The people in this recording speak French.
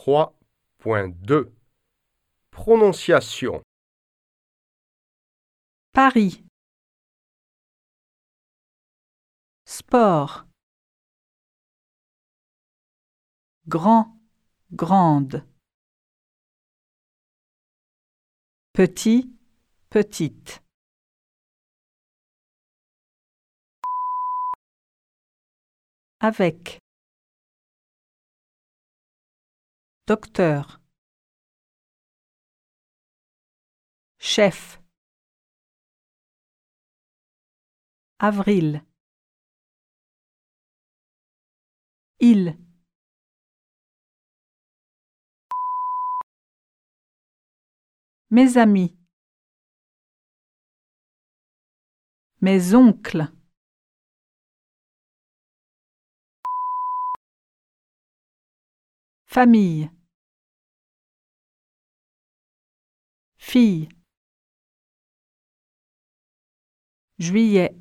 3.2 Prononciation Paris. Sport. Grand, grande. Petit, petite. Avec. Docteur. Chef. Avril. Il. Mes amis. Mes oncles. Famille. Fille. Juillet.